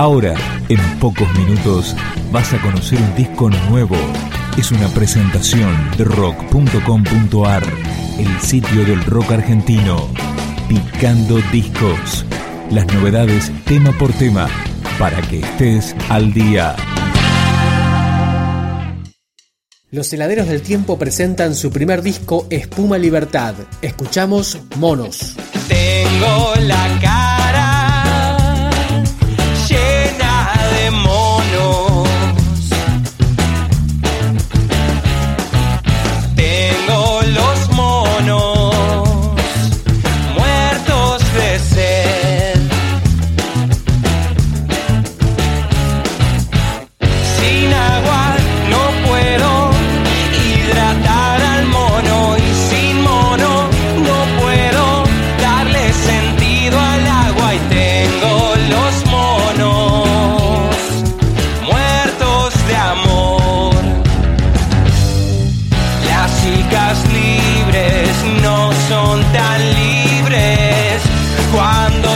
Ahora, en pocos minutos, vas a conocer un disco nuevo. Es una presentación de rock.com.ar, el sitio del rock argentino. Picando discos. Las novedades tema por tema, para que estés al día. Los heladeros del tiempo presentan su primer disco Espuma Libertad. Escuchamos Monos. Tengo la cara chicas libres no son tan libres. Cuando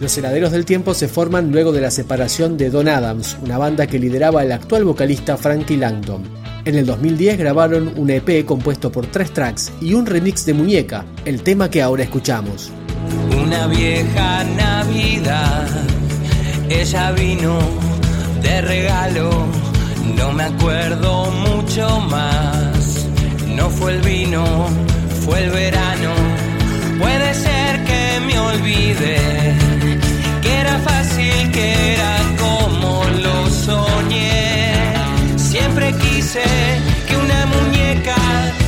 Los heladeros del tiempo se forman luego de la separación de Don Adams, una banda que lideraba el actual vocalista Frankie Langdon. En el 2010 grabaron un EP compuesto por tres tracks y un remix de Muñeca, el tema que ahora escuchamos. Una vieja Navidad, ella vino de regalo, no me acuerdo mucho más. No fue el vino, fue el verano,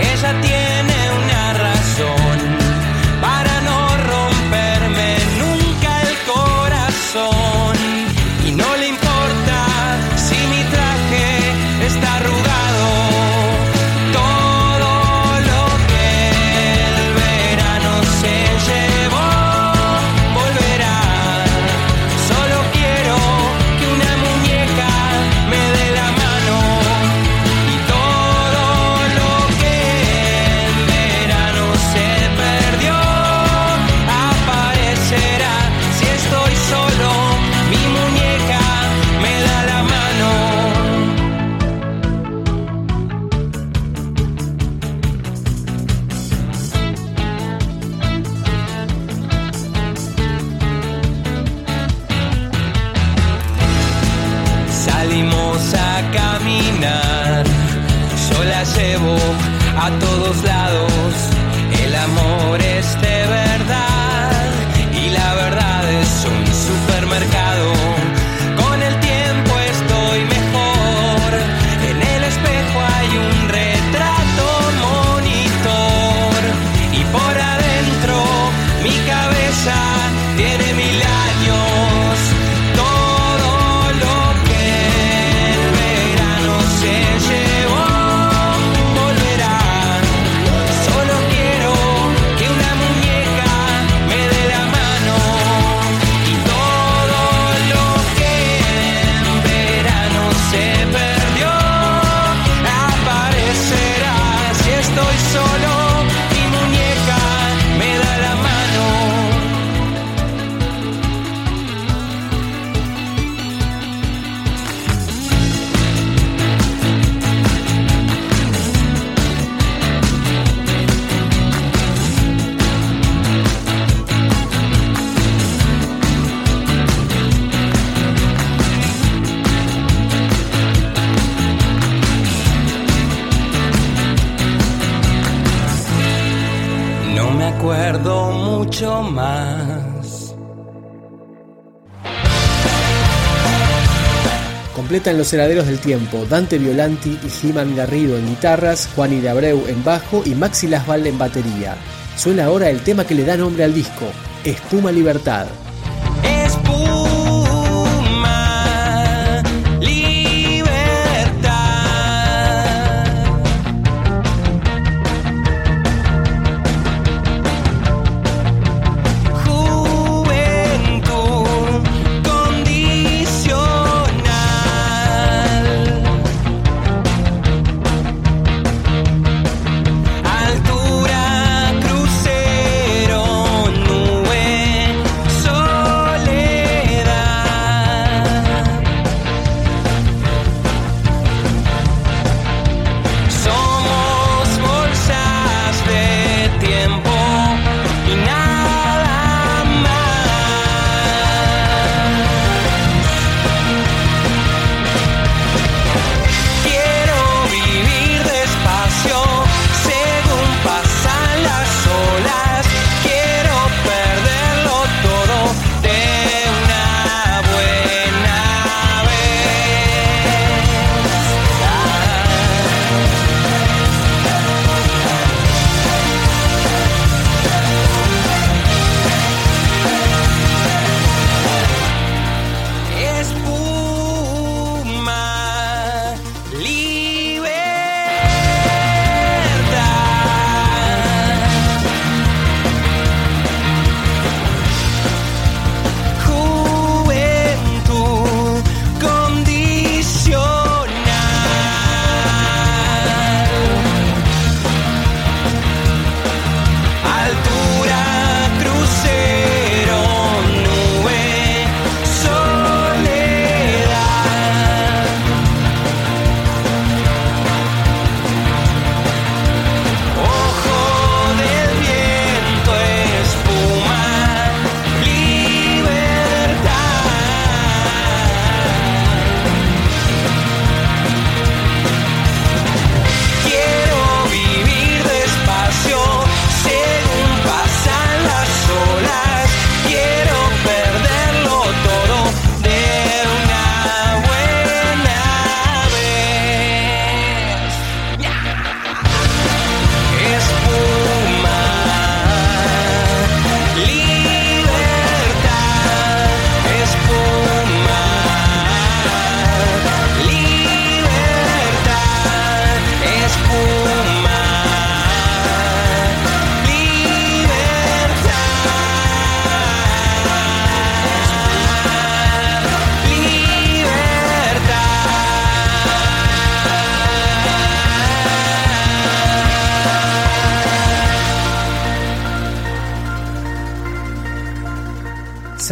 Ella tiene una razón acuerdo mucho más. Completan los heladeros del tiempo Dante Violanti y Jiman Garrido en guitarras, Juani de Abreu en bajo y Maxi Lasval en batería. Suena ahora el tema que le da nombre al disco, Espuma Libertad.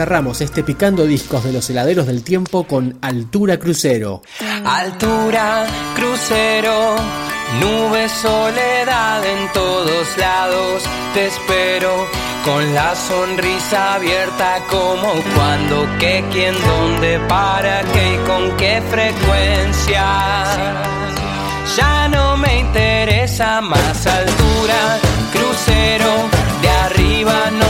Cerramos este picando discos de los heladeros del tiempo con Altura Crucero. Altura, crucero, nube, soledad en todos lados. Te espero con la sonrisa abierta como cuando, qué, quién, dónde, para qué y con qué frecuencia. Ya no me interesa más altura, crucero, de arriba no